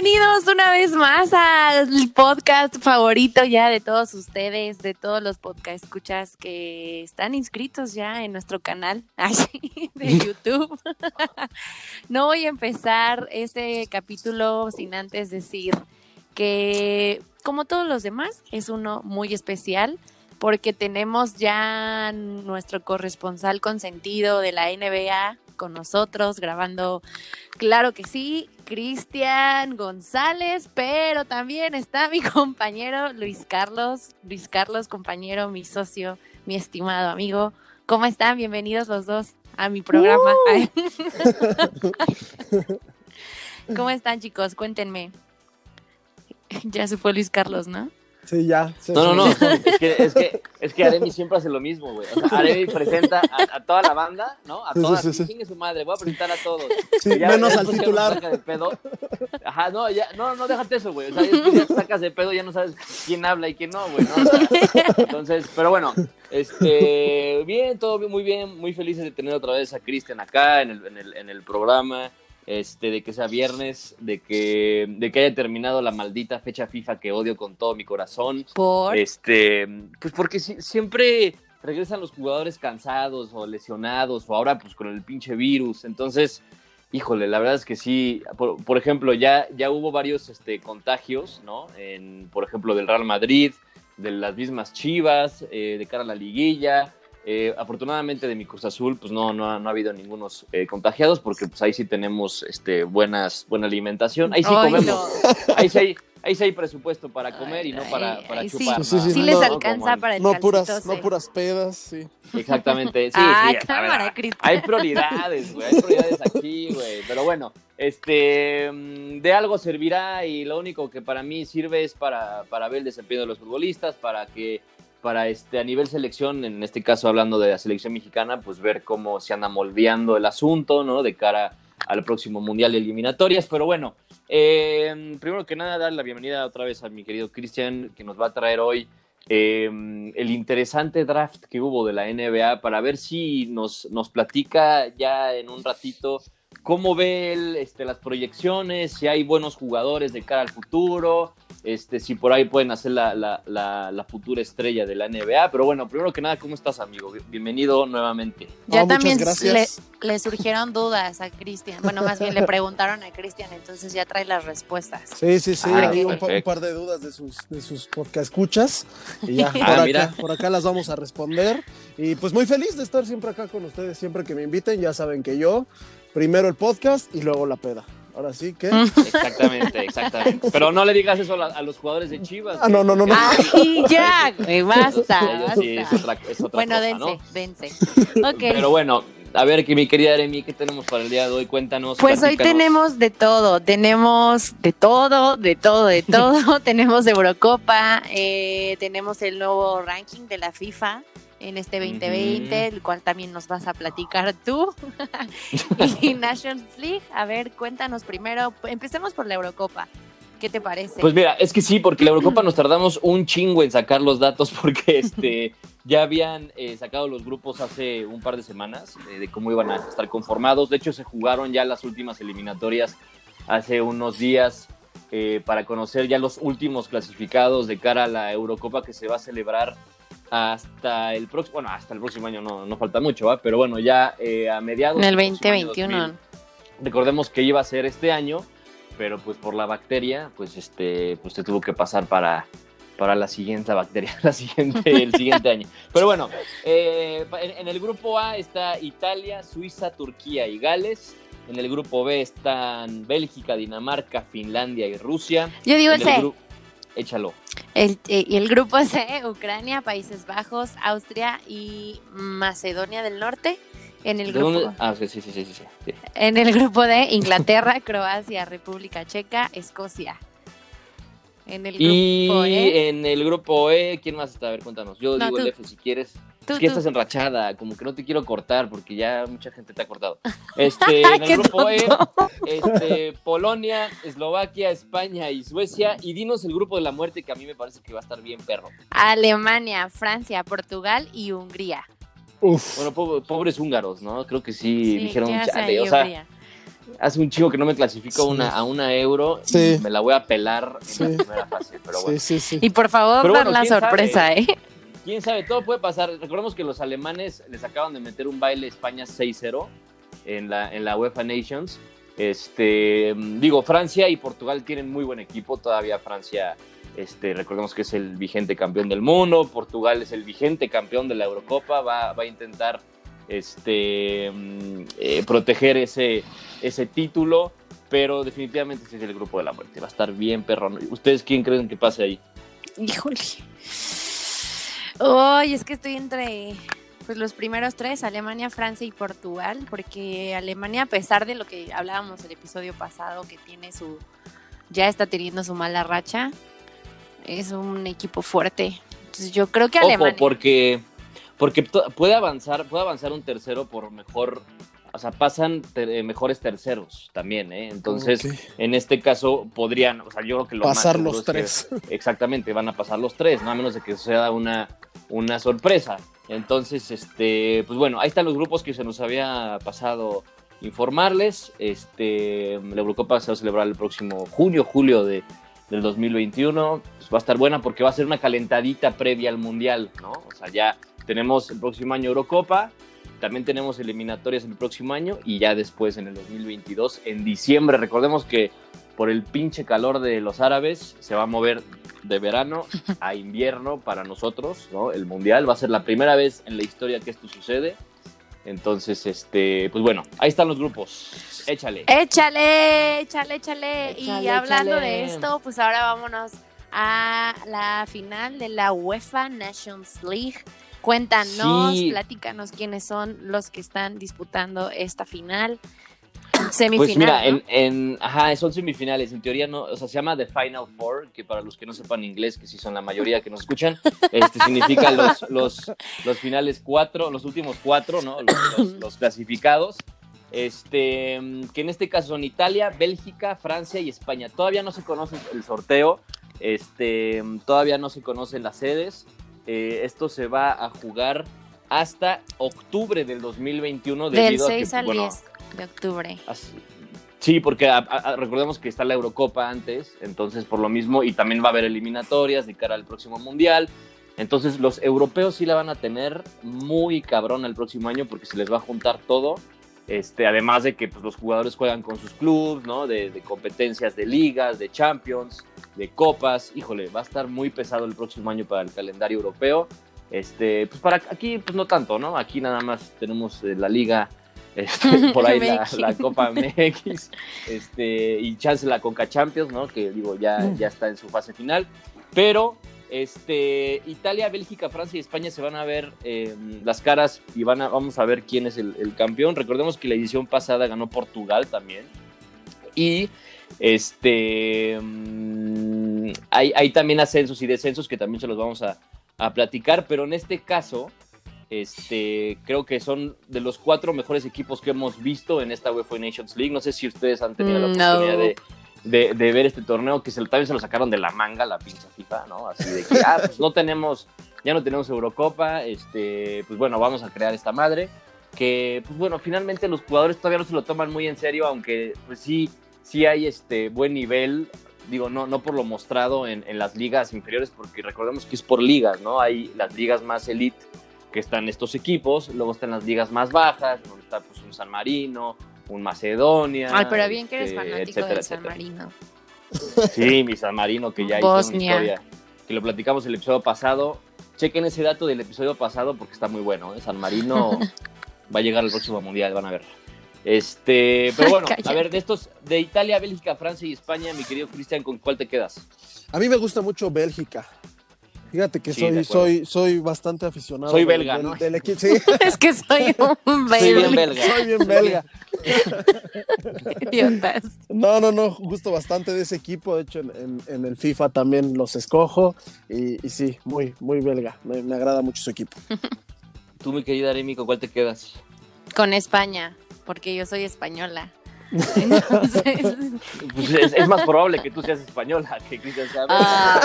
Bienvenidos una vez más al podcast favorito ya de todos ustedes, de todos los podcast escuchas que están inscritos ya en nuestro canal de YouTube. no voy a empezar este capítulo sin antes decir que, como todos los demás, es uno muy especial porque tenemos ya nuestro corresponsal consentido de la NBA con nosotros grabando, claro que sí, Cristian González, pero también está mi compañero Luis Carlos, Luis Carlos, compañero, mi socio, mi estimado amigo. ¿Cómo están? Bienvenidos los dos a mi programa. ¿Cómo están chicos? Cuéntenme. Ya se fue Luis Carlos, ¿no? Sí, ya. no, no, no. Es que, es, que, es que Aremi siempre hace lo mismo, güey. O sea, Aremi presenta a, toda la banda, ¿no? A todas. Sí, sí, su madre. Voy a presentar a todos. Sí, menos al titular. De pedo. Ajá, no, ya, no, no, déjate eso, güey. O sea, ya te sacas de pedo, ya no sabes quién habla y quién no, güey. ¿no? entonces, pero bueno, este, bien, todo muy bien, muy felices de tener otra vez a Cristian acá en el, en el, en el programa este, de que sea viernes, de que, de que haya terminado la maldita fecha FIFA que odio con todo mi corazón. ¿Por? Este, pues porque siempre regresan los jugadores cansados o lesionados o ahora pues con el pinche virus. Entonces, híjole, la verdad es que sí, por, ejemplo, ya, ya hubo varios este, contagios, ¿no? En, por ejemplo, del Real Madrid, de las mismas Chivas, eh, de cara a la liguilla. Eh, afortunadamente de mi Cruz Azul, pues no, no, ha, no ha habido ningunos eh, contagiados, porque pues ahí sí tenemos este, buenas, buena alimentación. Ahí sí comemos. Ahí sí hay, ahí sí hay presupuesto para comer y no para, para chupar. Sí, sí, sí, les alcanza para el no puras, no puras pedas, sí. Exactamente, sí, ah, sí. Cámara, hay prioridades, güey, hay prioridades aquí, güey. Pero bueno, este, mm, de algo servirá y lo único que para mí sirve es para, para ver el desempeño de los futbolistas, para que para este, a nivel selección, en este caso hablando de la selección mexicana, pues ver cómo se anda moldeando el asunto, ¿no? De cara al próximo Mundial de Eliminatorias. Pero bueno, eh, primero que nada, dar la bienvenida otra vez a mi querido Cristian, que nos va a traer hoy eh, el interesante draft que hubo de la NBA para ver si nos, nos platica ya en un ratito cómo ve él este, las proyecciones, si hay buenos jugadores de cara al futuro, este, si por ahí pueden hacer la, la, la, futura estrella de la NBA. Pero bueno, primero que nada, ¿cómo estás, amigo? Bienvenido nuevamente. Ya también le, le, surgieron dudas a Cristian. Bueno, más bien le preguntaron a Cristian, entonces ya trae las respuestas. Sí, sí, sí. hay un, par de dudas de sus, de sus podcast escuchas. Y ya, por, ah, acá, por acá las vamos a responder. Y pues muy feliz de estar siempre acá con ustedes. Siempre que me inviten, ya saben que yo, primero el podcast y luego la peda. Ahora sí que. Exactamente, exactamente. Pero no le digas eso a, los jugadores de Chivas. Ah, no, no, no. no. Ay, ya, güey, basta. Sí, es otra, es otra bueno, dense, ¿no? dense. Okay. Pero bueno, a ver, que mi querida Aremi, ¿qué tenemos para el día de hoy? Cuéntanos. Pues hoy tenemos de todo, tenemos de todo, de todo, de todo. tenemos Eurocopa, eh, tenemos el nuevo ranking de la FIFA en este 2020, el cual también nos vas a platicar tú. y Nations League, a ver, cuéntanos primero, empecemos por la Eurocopa. ¿Qué te parece? Pues mira, es que sí, porque la Eurocopa nos tardamos un chingo en sacar los datos porque este ya habían eh, sacado los grupos hace un par de semanas eh, de cómo iban a estar conformados. De hecho, se jugaron ya las últimas eliminatorias hace unos días eh, para conocer ya los últimos clasificados de cara a la Eurocopa que se va a celebrar hasta el próximo, bueno, hasta el próximo año no, no falta mucho, ¿va? pero bueno, ya eh, a mediados. En el 2021. recordemos que iba a ser este año, pero pues por la bacteria, pues este, pues te tuvo que pasar para, para la siguiente bacteria, la siguiente, el siguiente año. Pero bueno, eh, en, el grupo A está Italia, Suiza, Turquía y Gales. En el grupo B están Bélgica, Dinamarca, Finlandia y Rusia. Yo digo ese échalo. El, eh, y el grupo C, Ucrania, Países Bajos, Austria y Macedonia del Norte. En el grupo, ah, sí, sí, sí, sí, En el grupo D, Inglaterra, Croacia, República Checa, Escocia. En el grupo y E. en el grupo E, ¿quién más está? A ver, cuéntanos. Yo digo el F si quieres es que estás enrachada, como que no te quiero cortar porque ya mucha gente te ha cortado. Este, en el grupo E, este, Polonia, Eslovaquia, España y Suecia. Y dinos el grupo de la muerte que a mí me parece que va a estar bien perro. Alemania, Francia, Portugal y Hungría. Uf. Bueno, pobres húngaros, ¿no? Creo que sí, dijeron chale. O sea, hace un chico que no me clasifico una, a una euro y me la voy a pelar en la primera fase. Pero bueno. Y por favor, dar la sorpresa, ¿eh? Quién sabe, todo puede pasar. Recordemos que los alemanes les acaban de meter un baile España 6-0 en la, en la UEFA Nations. Este, digo, Francia y Portugal tienen muy buen equipo. Todavía Francia, este, recordemos que es el vigente campeón del mundo. Portugal es el vigente campeón de la Eurocopa. Va, va a intentar este, mm, eh, proteger ese, ese título, pero definitivamente ese es el grupo de la muerte. Va a estar bien perrón. ¿Ustedes quién creen que pase ahí? Híjole. Ay, es que estoy entre pues los primeros tres, Alemania, Francia y Portugal, porque Alemania, a pesar de lo que hablábamos el episodio pasado, que tiene su, ya está teniendo su mala racha, es un equipo fuerte. Entonces yo creo que Alemania. porque porque puede avanzar, puede avanzar un tercero por mejor, o sea, pasan eh, mejores terceros también, ¿eh? Entonces, en este caso podrían, o sea, yo creo que lo pasar los tres. exactamente, van a pasar los tres, no a menos de que sea una, una sorpresa. Entonces, este, pues bueno, ahí están los grupos que se nos había pasado informarles. Este, la Eurocopa se va a celebrar el próximo junio, julio de, del 2021. Pues va a estar buena porque va a ser una calentadita previa al Mundial, ¿no? O sea, ya tenemos el próximo año Eurocopa, también tenemos eliminatorias el próximo año y ya después en el 2022, en diciembre, recordemos que por el pinche calor de los árabes se va a mover de verano a invierno para nosotros, ¿no? El mundial va a ser la primera vez en la historia que esto sucede. Entonces, este, pues bueno, ahí están los grupos. Échale. Échale, échale, échale. y hablando de esto, pues ahora vámonos a la final de la UEFA Nations League Cuéntanos, platícanos quiénes son los que están disputando esta final. Semifinal. Pues mira, en, ajá, son semifinales. En teoría no, o sea, se llama The Final Four, que para los que no sepan inglés, que sí son la mayoría que nos escuchan, este significa los, los, los finales cuatro, los últimos cuatro, ¿no? Los, clasificados. Este, que en este caso son Italia, Bélgica, Francia y España. Todavía no se conoce el sorteo, este, todavía no se conocen las sedes. Eh, esto se va a jugar hasta octubre del 2021. Del 6 al 10 de octubre. sí, porque recordemos que está la Eurocopa antes, entonces por lo mismo, y también va a haber eliminatorias de cara al próximo Mundial. Entonces los europeos sí la van a tener muy cabrón el próximo año porque se les va a juntar todo. Este, además de que pues, los jugadores juegan con sus clubes, ¿no? De, de, competencias de ligas, de champions de copas. Híjole, va a estar muy pesado el próximo año para el calendario europeo. Este, pues para aquí, pues no tanto, ¿no? Aquí nada más tenemos eh, la liga, este, por ahí la, Copa MX, este, y chance la Conca Champions, ¿no? Que digo, ya, ya está en su fase final. Pero este, Italia, Bélgica, Francia y España se van a ver em, las caras y van a, vamos a ver quién es el, el, campeón. Recordemos que la edición pasada ganó Portugal también. Y este, mm, hay, también ascensos y descensos que también se los vamos a, platicar, pero en este caso, este, creo que son de los cuatro mejores equipos que hemos visto en esta UEFA Nations League. No sé si ustedes han tenido la mm, oportunidad de, ver este torneo, que se, también se lo sacaron de la manga la pincha FIFA, ¿no? Así de que, ah, pues no tenemos, ya no tenemos Eurocopa, este, pues bueno, vamos a crear esta madre. Que, pues bueno, finalmente los jugadores todavía no se lo toman muy en serio, aunque pues sí, sí hay este buen nivel, digo, no, no por lo mostrado en, las ligas inferiores, porque recordemos que es por ligas, ¿no? Hay las ligas más elite que están estos equipos, luego están las ligas más bajas, donde está pues un San Marino, un Macedonia. Ay, pero bien que eres este, fanático del San Marino. Sí, mi San Marino, que ya hizo una historia, que lo platicamos el episodio pasado. Chequen ese dato del episodio pasado porque está muy bueno. ¿eh? San Marino va a llegar al próximo mundial, van a ver. Este, pero bueno, a ver, de estos, de Italia, Bélgica, Francia y España, mi querido Cristian, ¿con cuál te quedas? A mí me gusta mucho Bélgica. Fíjate que soy, soy, soy bastante aficionado. Soy belga, ¿no? sí. es que soy un belga. Soy bien belga. Soy bien belga. no, no, no, gusto bastante de ese equipo. De hecho, en, el FIFA también los escojo. Y, sí, muy, muy belga. Me, me, agrada mucho su equipo. Tú, mi querida Aremi, ¿con cuál te quedas? Con España porque yo soy española. Pues es, más probable que tú seas española que Cristian sea ah.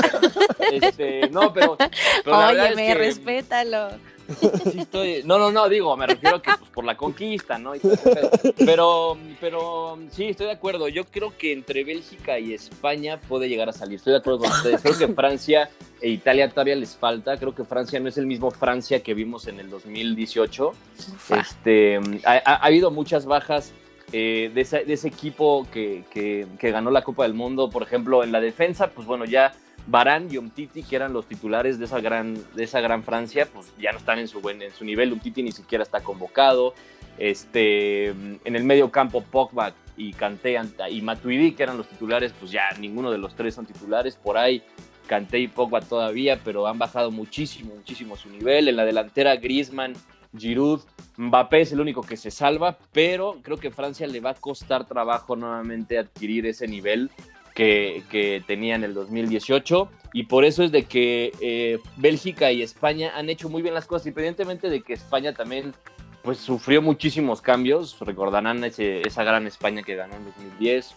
este, no, pero, Oye, me respétalo. no, no, no, digo, me refiero que pues, por la conquista, ¿no? Pero, pero sí, estoy de acuerdo. Yo creo que entre Bélgica y España puede llegar a salir. Estoy de acuerdo con ustedes. Creo que Francia e Italia todavía les falta. Creo que Francia no es el mismo Francia que vimos en el 2018. Este, ha, habido muchas bajas eh, de, ese, equipo que, que ganó la Copa del Mundo. Por ejemplo, en la defensa, pues bueno, ya Barán y Umtiti, que eran los titulares de esa gran, de esa gran Francia, pues ya no están en su, en su nivel. Umtiti ni siquiera está convocado. Este, en el medio campo, Pogba y Kanté y Matuidi, que eran los titulares, pues ya ninguno de los tres son titulares. Por ahí Kanté y Pogba todavía, pero han bajado muchísimo, muchísimo su nivel. En la delantera, Griezmann, Giroud, Mbappé es el único que se salva, pero creo que Francia le va a costar trabajo nuevamente adquirir ese nivel que, tenía en el 2018 y por eso es de que eh, Bélgica y España han hecho muy bien las cosas, independientemente de que España también pues sufrió muchísimos cambios, recordarán esa gran España que ganó en 2010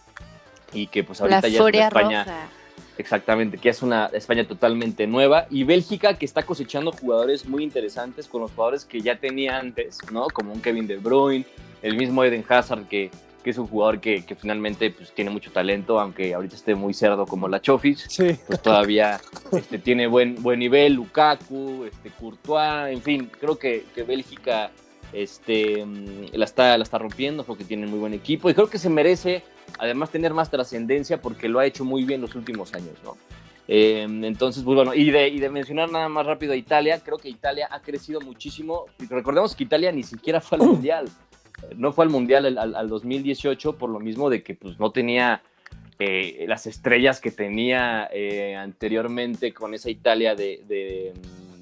y que pues ahorita ya es España exactamente, que es una España totalmente nueva. Y Bélgica que está cosechando jugadores muy interesantes con los jugadores que ya tenía antes, ¿no? Como un Kevin De Bruyne, el mismo Eden Hazard que que es un jugador que, finalmente pues, tiene mucho talento, aunque ahorita esté muy cerdo como la Chofis, pues todavía este, tiene buen, buen nivel, Lukaku, este, Courtois, en fin, creo que, que Bélgica este, mm, la, está, la está rompiendo porque tiene muy buen equipo y creo que se merece además tener más trascendencia porque lo ha hecho muy bien los últimos años, ¿no? Em, entonces, pues bueno, y de, y de mencionar nada más rápido a Italia, creo que Italia ha crecido muchísimo. Recordemos que Italia ni siquiera fue al Mundial no fue al Mundial al, 2018 por lo mismo de que pues, no tenía eh, las estrellas que tenía eh, anteriormente con esa Italia de,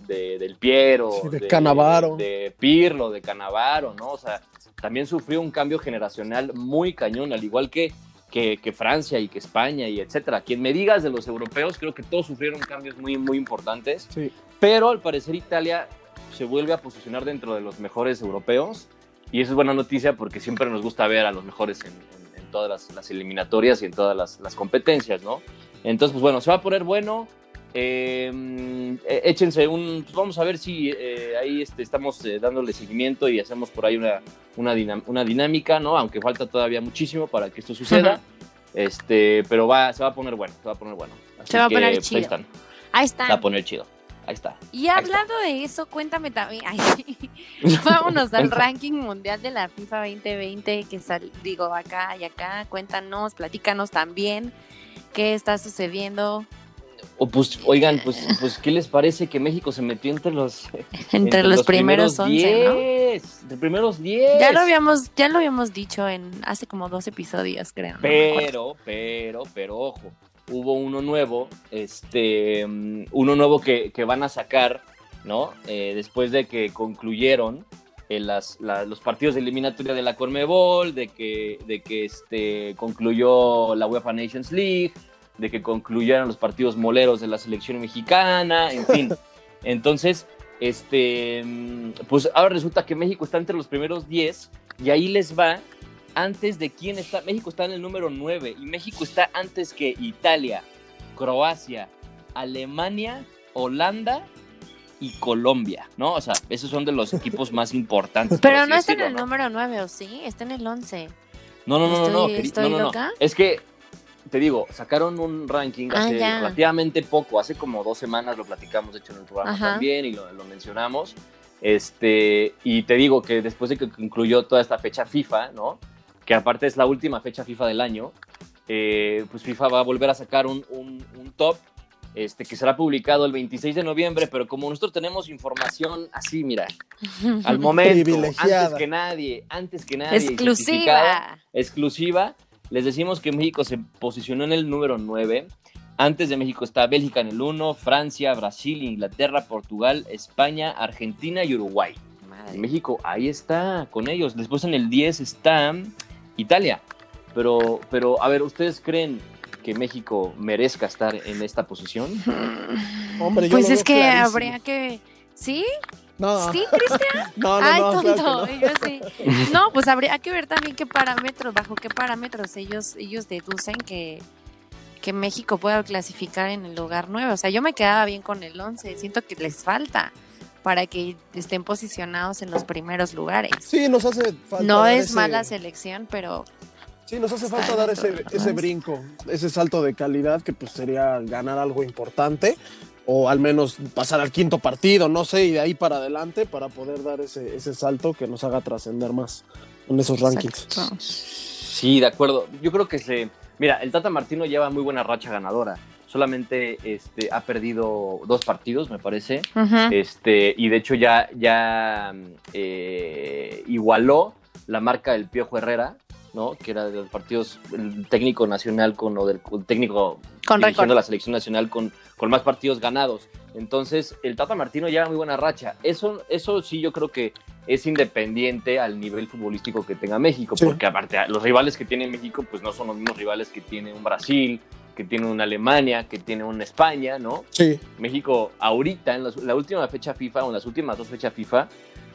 del Piero, de, Canavaro. De, Pirlo, de Canavaro, ¿no? O sea, también sufrió un cambio generacional muy cañón, al igual que, que, Francia y que España y etcétera. Quien me digas de los europeos, creo que todos sufrieron cambios muy, muy importantes, pero al parecer Italia se vuelve a posicionar dentro de los mejores europeos y eso es buena noticia porque siempre nos gusta ver a los mejores en, todas las, eliminatorias y en todas las, competencias, ¿no? Entonces, pues bueno, se va a poner bueno. Em, e, échense un. Pues vamos a ver si eh, ahí este, estamos eh, dándole seguimiento y hacemos por ahí una, una, una, dinámica, ¿no? Aunque falta todavía muchísimo para que esto suceda. Este, pero va, se va a poner bueno, se va a poner bueno. se va a poner pues, chido. Ahí están. Ahí están. Se va a poner chido. Ahí está. Y hablando de eso, cuéntame también. vámonos al ranking mundial de la FIFA 2020 que sal, digo acá y acá. Cuéntanos, platícanos también qué está sucediendo. O pues, oigan, pues, pues, ¿qué les parece que México se metió entre los entre, los, primeros, 11, ¿no? Entre primeros 10. Ya lo habíamos, ya lo habíamos dicho en hace como dos episodios, creo. Pero, pero, pero, ojo hubo uno nuevo, este, mm, uno nuevo que, van a sacar, ¿no? Eh, después de que concluyeron eh, las, los partidos de eliminatoria de la Conmebol, de que, de que este, concluyó la UEFA Nations League, de que concluyeron los partidos moleros de la selección mexicana, en fin. Entonces, este, pues ahora resulta que México está entre los primeros 10 y ahí les va antes de quién está. México está en el número 9 y México está antes que Italia, Croacia, Alemania, Holanda y Colombia, ¿no? O sea, esos son de los equipos más importantes. Pero no está en el número 9, ¿o sí? Está en el 11. No, no, no, no, no, no, Es que, te digo, sacaron un ranking ah, hace relativamente poco, hace como dos semanas lo platicamos, de hecho, en el programa también y lo, lo mencionamos. Este, y te digo que después de que concluyó toda esta fecha FIFA, ¿no? que aparte es la última fecha FIFA del año, eh, pues FIFA va a volver a sacar un, top este, que será publicado el 26 de noviembre, pero como nosotros tenemos información así, mira, al momento, antes que nadie, antes que nadie, exclusiva, exclusiva, les decimos que México se posicionó en el número 9. Antes de México está Bélgica en el 1, Francia, Brasil, Inglaterra, Portugal, España, Argentina y Uruguay. México ahí está con ellos. Después en el 10 está Italia. Pero, pero, a ver, ¿ustedes creen que México merezca estar en esta posición? Hombre, pues es que habría que. ¿Sí? No. ¿Sí, Cristian? no, no, Ay, no, tonto. No, pues habría que ver también qué parámetros, bajo qué parámetros ellos, ellos deducen que, que México pueda clasificar en el lugar 9. O sea, yo me quedaba bien con el 11. Siento que les falta. para que estén posicionados en los primeros lugares. Sí, nos hace falta. No es mala selección, pero Sí, nos hace falta dar ese, ese brinco, ese salto de calidad que pues sería ganar algo importante o al menos pasar al quinto partido, no sé, y de ahí para adelante para poder dar ese, ese salto que nos haga trascender más en esos rankings. Sí, de acuerdo. Yo creo que se... Mira, el Tata Martino lleva muy buena racha ganadora. Solamente este, ha perdido dos partidos, me parece. este, y de hecho ya, ya eh, igualó la marca del Piojo Herrera, ¿no? Que era de los partidos, el técnico nacional con, o del técnico con dirigiendo la selección nacional con, con más partidos ganados. Entonces, el Tata Martino lleva muy buena racha. Eso, eso sí yo creo que es independiente al nivel futbolístico que tenga México, porque aparte los rivales que tiene México, pues no son los mismos rivales que tiene un Brasil, que tiene una Alemania, que tiene una España, ¿no? Sí. México ahorita, en la última fecha FIFA o en las últimas dos fechas FIFA,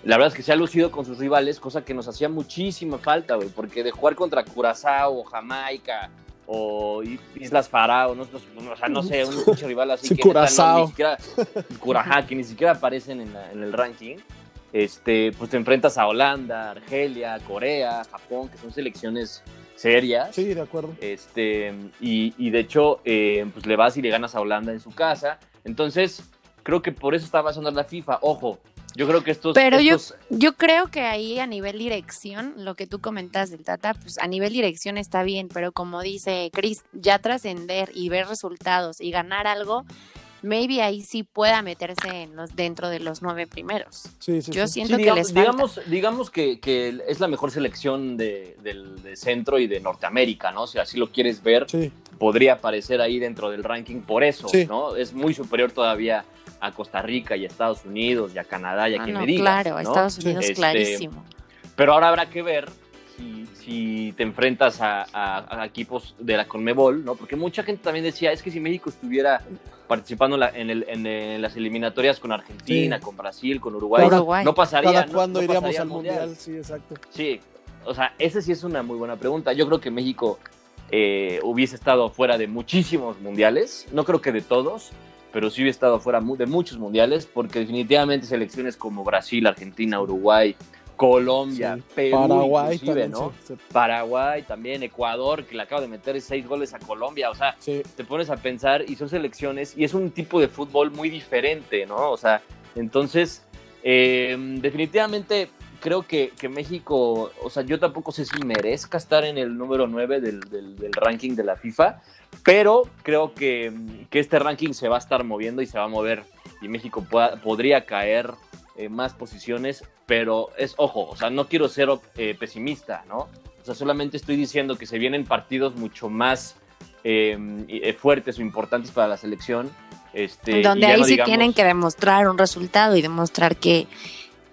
la verdad es que se ha lucido con sus rivales, cosa que nos hacía muchísima falta, güey, porque de jugar contra Curazao Jamaica o Islas Farao, no, o sea, no sé, un rival así que, Curazao. ni siquiera, que ni siquiera aparecen en, en, el ranking, este, pues te enfrentas a Holanda, Argelia, Corea, Japón, que son selecciones serias. Sí, de acuerdo. Este, y, y de hecho, eh, pues le vas y le ganas a Holanda en su casa. Entonces, creo que por eso está basando la FIFA. Ojo, yo creo que estos. Pero Yo, yo creo que ahí a nivel dirección, lo que tú comentas del Tata, pues a nivel dirección está bien, pero como dice Chris, ya trascender y ver resultados y ganar algo, maybe ahí sí pueda meterse en los, dentro de los nueve primeros. Sí, sí, yo siento que digamos, les falta. Digamos, digamos que, que, es la mejor selección de, del de centro y de Norteamérica, ¿no? Si así lo quieres ver, podría aparecer ahí dentro del ranking por eso, ¿no? Es muy superior todavía a Costa Rica y a Estados Unidos y a Canadá y a ah, quien no, me digas. Claro, a Estados Unidos este, clarísimo. Pero ahora habrá que ver si, si te enfrentas a, a, a, equipos de la Conmebol, ¿no? Porque mucha gente también decía, es que si México estuviera participando en, el, en, las eliminatorias con Argentina, sí. con Brasil, con Uruguay, Uruguay. no pasaría. ¿Cada cuándo no, iríamos pasaría al mundial? mundial? Sí, exacto. Sí, o sea, esa sí es una muy buena pregunta. Yo creo que México eh, hubiese estado fuera de muchísimos mundiales, no creo que de todos, pero sí hubiese estado fuera de muchos mundiales, porque definitivamente selecciones como Brasil, Argentina, Uruguay, Colombia, sí. Perú, Paraguay también, ¿no? Sí, sí. Paraguay también, Ecuador, que le acaba de meter seis goles a Colombia, o sea, te pones a pensar y son selecciones y es un tipo de fútbol muy diferente, ¿no? O sea, entonces, eh, definitivamente creo que, que, México, o sea, yo tampoco sé si merezca estar en el número 9 del, del, del ranking de la FIFA, pero creo que, que, este ranking se va a estar moviendo y se va a mover y México pueda, podría caer eh, más posiciones, pero es, ojo, o sea, no quiero ser eh, pesimista, ¿no? O sea, solamente estoy diciendo que se vienen partidos mucho más eh, fuertes o importantes para la selección. Este, Donde ahí no sí digamos, tienen que demostrar un resultado y demostrar que,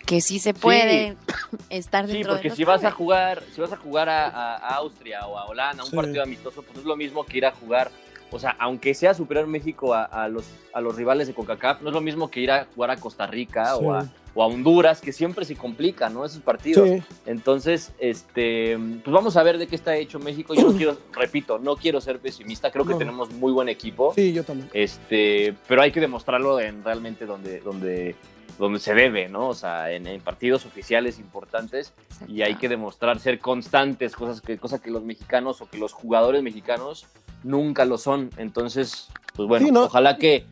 que sí se puede sí. estar dentro sí, porque de los si vas a jugar si vas a jugar a, Austria o a Holanda un sí. partido amistoso pues no es lo mismo que ir a jugar. O sea aunque sea superior México a, a, los a los rivales de Concacaf no es lo mismo que ir a jugar a Costa Rica o a, o, a, Honduras que siempre se complican no esos partidos. Entonces este pues vamos a ver de qué está hecho México. Yo no quiero repito no quiero ser pesimista creo que tenemos muy buen equipo. Sí, yo también. este pero hay que demostrarlo en realmente donde donde donde se debe, ¿no? O sea, en, en partidos oficiales importantes Exacto. y hay que demostrar ser constantes, cosas que, cosa que los mexicanos o que los jugadores mexicanos nunca lo son. Entonces, pues bueno, Sí, ¿no? ojalá que,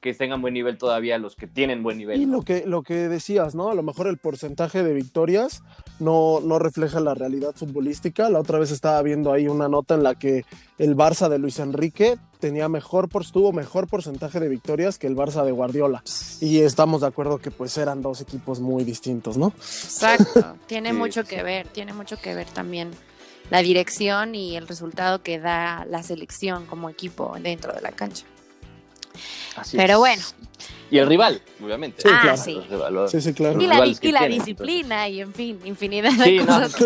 que tengan buen nivel todavía los que tienen buen nivel. Y ¿no? lo que, lo que decías, ¿no? A lo mejor el porcentaje de victorias no, no refleja la realidad futbolística. La otra vez estaba viendo ahí una nota en la que el Barça de Luis Enrique tenía mejor, por, tuvo mejor porcentaje de victorias que el Barça de Guardiola. Y estamos de acuerdo que pues eran dos equipos muy distintos, ¿no? Exacto, tiene Sí, mucho que ver, tiene mucho que ver también la dirección y el resultado que da la selección como equipo dentro de la cancha. Así Pero es. bueno. Y el rival, obviamente. Sí, Ah, claro. sí. Los Sí, sí, claro. Y la, y que la tienen, disciplina y en fin, infinidad Sí, de no, cosas.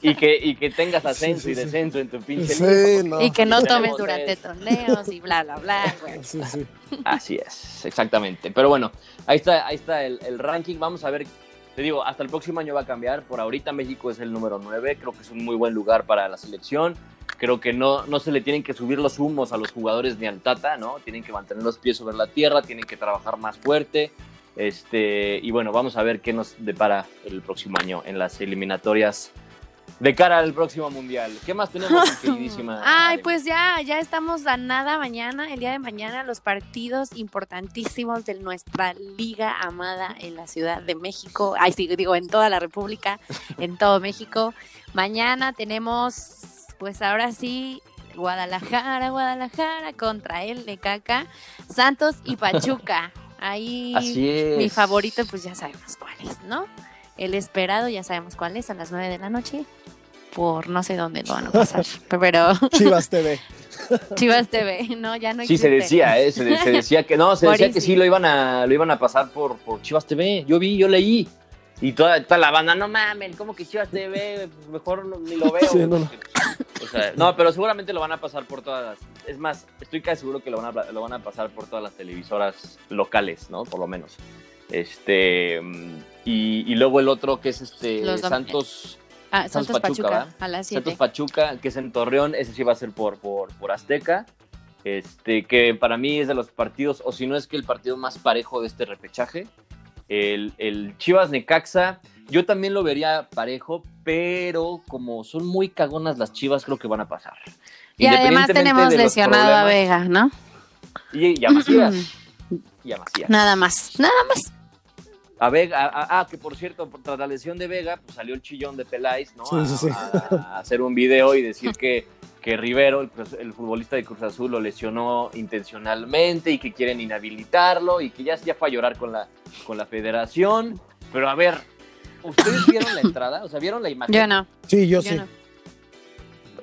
y, que, y que tengas ascenso Sí, sí, y sí. descenso en tu pinche no. Y que no Y tomes durante torneos y bla, bla, bla, sí. Así es, exactamente. Pero bueno, ahí está, ahí está el, el ranking. Vamos a ver, te digo, hasta el próximo año va a cambiar. Por ahorita México es el número 9. Creo que es un muy buen lugar para la selección. Creo que no, no se le tienen que subir los humos a los jugadores ni al Tata, ¿no? Tienen que mantener los pies sobre la tierra, tienen que trabajar más fuerte. Este, y bueno, vamos a ver qué nos depara el próximo año en las eliminatorias de cara al próximo mundial. ¿Qué más tenemos, queridísima? Ay, pues ya, ya estamos a nada mañana, el día de mañana, los partidos importantísimos de nuestra liga amada en la Ciudad de México. Ay, sí, digo, en toda la República, en todo México. Mañana tenemos, pues ahora sí, Guadalajara, Guadalajara contra el de Caca, Santos y Pachuca. Ahí mi favorito, pues ya sabemos cuál es, ¿no? El esperado, ya sabemos cuál es, a las 9 de la noche, por no sé dónde lo van a pasar, pero... Chivas TV. Chivas TV, no, ya no existe. Sí, se decía, ¿eh? Se, decía que no, se decía que sí lo iban a, lo iban a pasar por, por Chivas TV. Yo vi, yo leí. Y toda, toda la banda, no mames, ¿cómo que Chivas TV? Mejor ni lo veo. no, no. O sea, no, pero seguramente lo van a pasar por todas las. Es más, estoy casi seguro que lo van a, lo van a pasar por todas las televisoras locales, ¿no? Por lo menos. Este. Y, luego el otro que es este Santos. Ah, Santos, Pachuca, a las 7. Santos Pachuca, que es en Torreón, ese sí va a ser por, por, por Azteca. Este, que para mí es de los partidos, o si no es que el partido más parejo de este repechaje. El, el Chivas Necaxa, yo también lo vería parejo, pero como son muy cagonas las Chivas, creo que van a pasar. Y además tenemos lesionado a Vega, ¿no? Y, a Macías. y a Macías. Nada más, nada más. A Vega, ah, que por cierto, tras la lesión de Vega, pues salió el chillón de Peláez, ¿no? a, hacer un video y decir que, que Rivero, el, futbolista de Cruz Azul, lo lesionó intencionalmente y que quieren inhabilitarlo y que ya, ya fue a llorar con la, con la federación. Pero a ver, ¿ustedes vieron la entrada? O sea, ¿vieron la imagen? Yo no. Sí, yo, sí.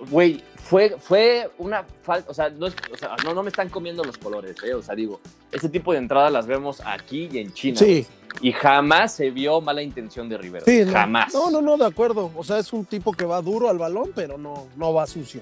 Güey, fue, fue una falta, o sea, no, o sea no, no, me están comiendo los colores, ¿eh? o sea, digo, este tipo de entradas las vemos aquí y en China. Sí. Y jamás se vio mala intención de Rivero. Sí, jamás. No, no, no, de acuerdo. O sea, es un tipo que va duro al balón, pero no, no va sucio.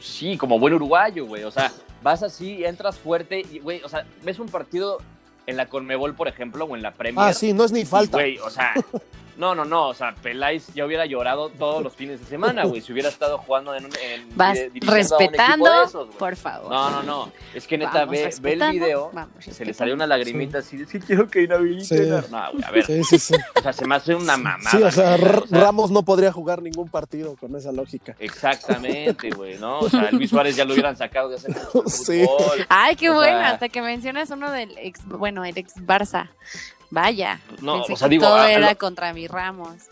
Sí, como buen uruguayo, güey. O sea, vas así, entras fuerte y, güey, o sea, ves un partido en la Conmebol, por ejemplo, o en la Premier. Ah, sí, no es ni falta. Güey, o sea, no, no, no, o sea, Peláez ya hubiera llorado todos los fines de semana, güey, si hubiera estado jugando en, en Vas respetando, por favor. No, no, no, es que neta, ve, ve, el video, se le salió una lagrimita así, de, sí quiero que inhabiliten. No, güey, a ver, sí, sí, sí. o sea, se me hace una mamada. Sí, o sea, Ramos no podría jugar ningún partido con esa lógica. Exactamente, güey, ¿no? O sea, Luis Suárez ya lo hubieran sacado de hacer fútbol. Sí. Ay, qué bueno, hasta que mencionas uno del ex, bueno, el ex Barça. Vaya. No, o sea, digo, todo era contra mi Ramos.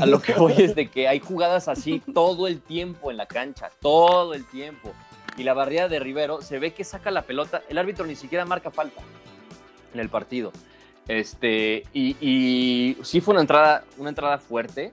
A lo que voy es de que hay jugadas así todo el tiempo en la cancha, todo el tiempo. Y la barrida de Rivero se ve que saca la pelota, el árbitro ni siquiera marca falta en el partido. Este, y, y sí fue una entrada, una entrada fuerte,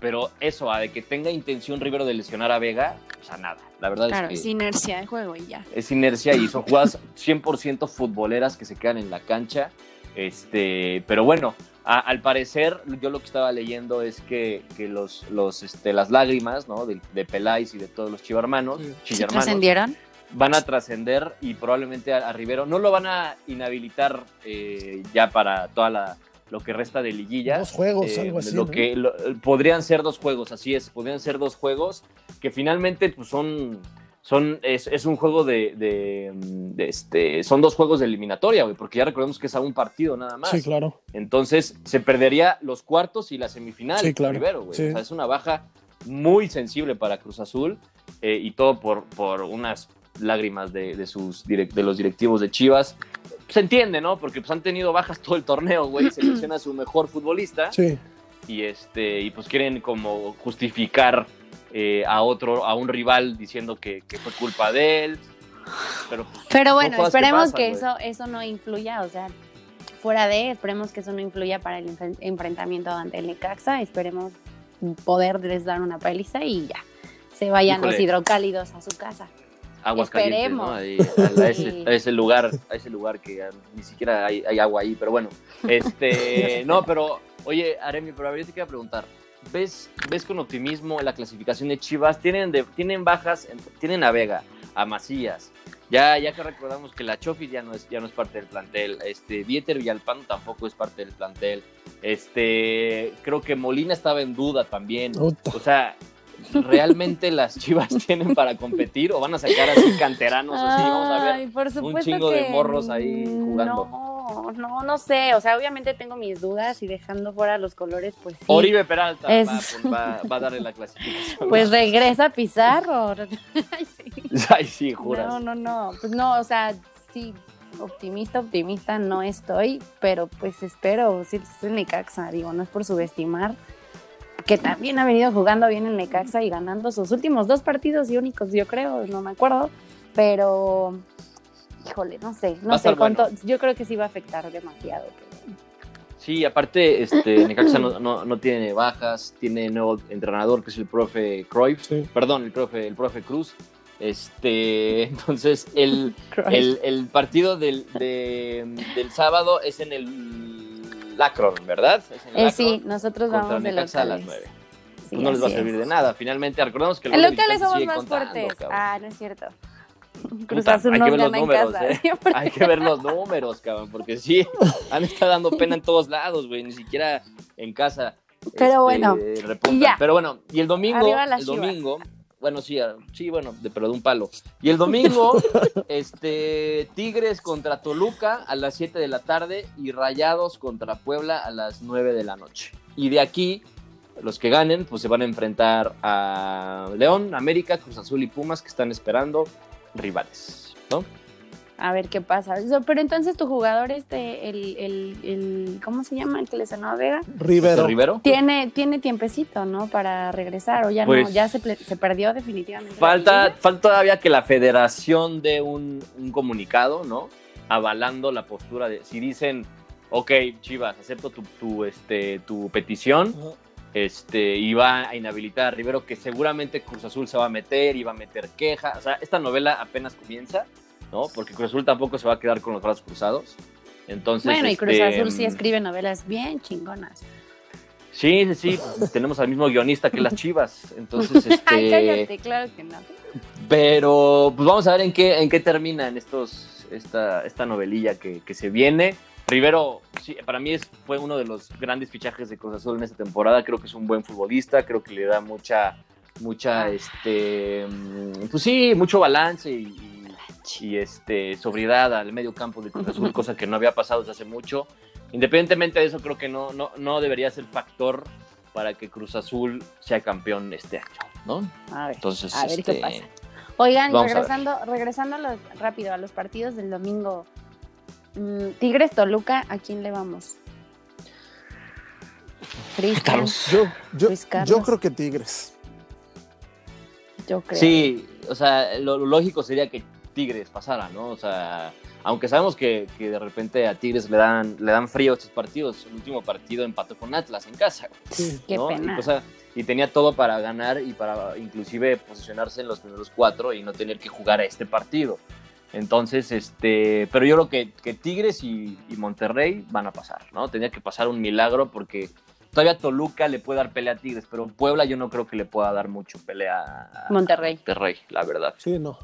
pero eso, a de que tenga intención Rivero de lesionar a Vega, o sea, nada. La verdad es que. es inercia de juego y ya. Es inercia y son jugadas 100% futboleras que se quedan en la cancha este, pero bueno, al parecer, yo lo que estaba leyendo es que, los, los, este, las lágrimas ¿no? de, de Peláez y de todos los chivarmanos, ¿Trascendieron? van a trascender y probablemente a, Rivero no lo van a inhabilitar eh, ya para toda la lo que resta de liguilla. Dos juegos, eh, algo así. Lo que podrían ser dos juegos, así es, podrían ser dos juegos que finalmente pues, son son, es, un juego de, este, son dos juegos de eliminatoria, güey, porque ya recordemos que es a un partido nada más. Sí, claro. Entonces se perdería los cuartos y la semifinal sí, claro. primero, güey. O sea, es una baja muy sensible para Cruz Azul eh, y todo por, por unas lágrimas de, sus de los directivos de Chivas. Se entiende, ¿no? Porque pues han tenido bajas todo el torneo, güey. Selecciona a su mejor futbolista. Sí. Y este, y pues quieren como justificar eh, a otro, a un rival diciendo que, fue culpa de él. Pero, pues, pero bueno, esperemos que, eso, eso no influya, o sea, fuera de, esperemos que eso no influya para el enfrentamiento ante el Necaxa, esperemos poderles dar una paliza y ya, se vayan los hidrocálidos a su casa. Aguas Esperemos. a, ese, lugar, a ese lugar que ni siquiera hay, hay, agua ahí, pero bueno, este, no, pero, oye, Aremi, pero a ver, yo te quería preguntar, ves, ves con optimismo la clasificación de Chivas. Tienen, de, tienen bajas, tienen a Vega, a Macías. Ya, ya que recordamos que la Chofi ya no es, ya no es parte del plantel. Este, Dieter Villalpando tampoco es parte del plantel. Este, creo que Molina estaba en duda también. O sea, ¿realmente las Chivas tienen para competir o van a sacar así canteranos así? Vamos a ver un chingo de morros ahí jugando. No no, no, no sé. O sea, obviamente tengo mis dudas y dejando fuera los colores, pues sí. Oribe Peralta va, a darle la clasificación. Pues regresa a Pizarro. Ay, sí. Ay, sí, juras. No, no, no. Pues no, o sea, sí, optimista, optimista no estoy, pero pues espero, sí, es el Necaxa, digo, no es por subestimar, que también ha venido jugando bien el Necaxa y ganando sus últimos dos partidos y únicos, yo creo, no me acuerdo, pero híjole, no sé, no sé cuánto, yo creo que sí va a afectar demasiado. Sí, aparte, este, Necaxa no, no, tiene bajas, tiene nuevo entrenador que es el profe Cruyff, perdón, el profe, el profe Cruz, este, entonces, el, el, partido del, del, sábado es en el Lacron, ¿verdad? Eh, sí, nosotros vamos de locales. a las 9. pues no les va a servir de nada. Finalmente, recordemos que el locales somos más fuertes. Ah, no es cierto. Hay que ver los números, ¿eh? Hay que ver los números, cabrón, porque sí, han estado dando pena en todos lados, güey, ni siquiera en casa. Pero este, bueno, Pero bueno, y el domingo, el domingo, bueno, sí, ah, sí, bueno, de, pero de un palo. Y el domingo, este, Tigres contra Toluca a las 7 de la tarde y Rayados contra Puebla a las 9 de la noche. Y de aquí, los que ganen, pues se van a enfrentar a León, América, Cruz Azul y Pumas que están esperando rivales, ¿no? a ver qué pasa. Pero entonces tu jugador, este, el, el, el ¿cómo se llama? El que le sonó a Vega. Rivero. Rivero. Tiene, tiene tiempecito, ¿no? Para regresar, o ya no, pues ya se, se, perdió definitivamente. Falta, falta todavía que la federación dé un, un, comunicado, ¿no? Avalando la postura de, si dicen, ok, Chivas, acepto tu, tu este, tu petición. Este, va a inhabilitar a Rivero, que seguramente Cruz Azul se va a meter va a meter queja. O sea, esta novela apenas comienza ¿no? Porque Cruz Azul tampoco se va a quedar con los brazos cruzados. Entonces, bueno, y Cruz este, Azul sí escribe novelas bien chingonas. Sí, sí, sí, pues, tenemos al mismo guionista que las Chivas, entonces, este... Cállate, claro que no. Pero, pues vamos a ver en qué, en qué termina estos, esta, esta novelilla que, que se viene. Rivero, sí, para mí es, fue uno de los grandes fichajes de Cruz Azul en esta temporada. Creo que es un buen futbolista, creo que le da mucha, mucha, ah. este, mm, pues sí, mucho balance y y este, sobriedad al medio campo de Cruz Azul, cosa que no había pasado desde hace mucho. Independientemente de eso, creo que no, no, no debería ser factor para que Cruz Azul sea campeón este año, ¿no? A ver, Entonces, a ver qué este, pasa. Oigan, regresando, regresando rápido a los partidos del domingo. Mm, Tigres Toluca, ¿a quién le vamos? Cristian. Yo, yo, yo creo que Tigres. Yo creo. Sí, o sea, lo lógico sería que Tigres pasara, ¿no? O sea, aunque sabemos que, de repente a Tigres le dan, le dan frío estos partidos, el último partido empató con Atlas en casa. Qué pena. Y, tenía todo para ganar y para inclusive posicionarse en los primeros cuatro y no tener que jugar a este partido. Entonces, este, pero yo creo que, que Tigres y, Monterrey van a pasar, ¿no? Tenía que pasar un milagro porque todavía Toluca le puede dar pelea a Tigres, pero Puebla yo no creo que le pueda dar mucho pelea a Monterrey. Monterrey, la verdad. Sí, no.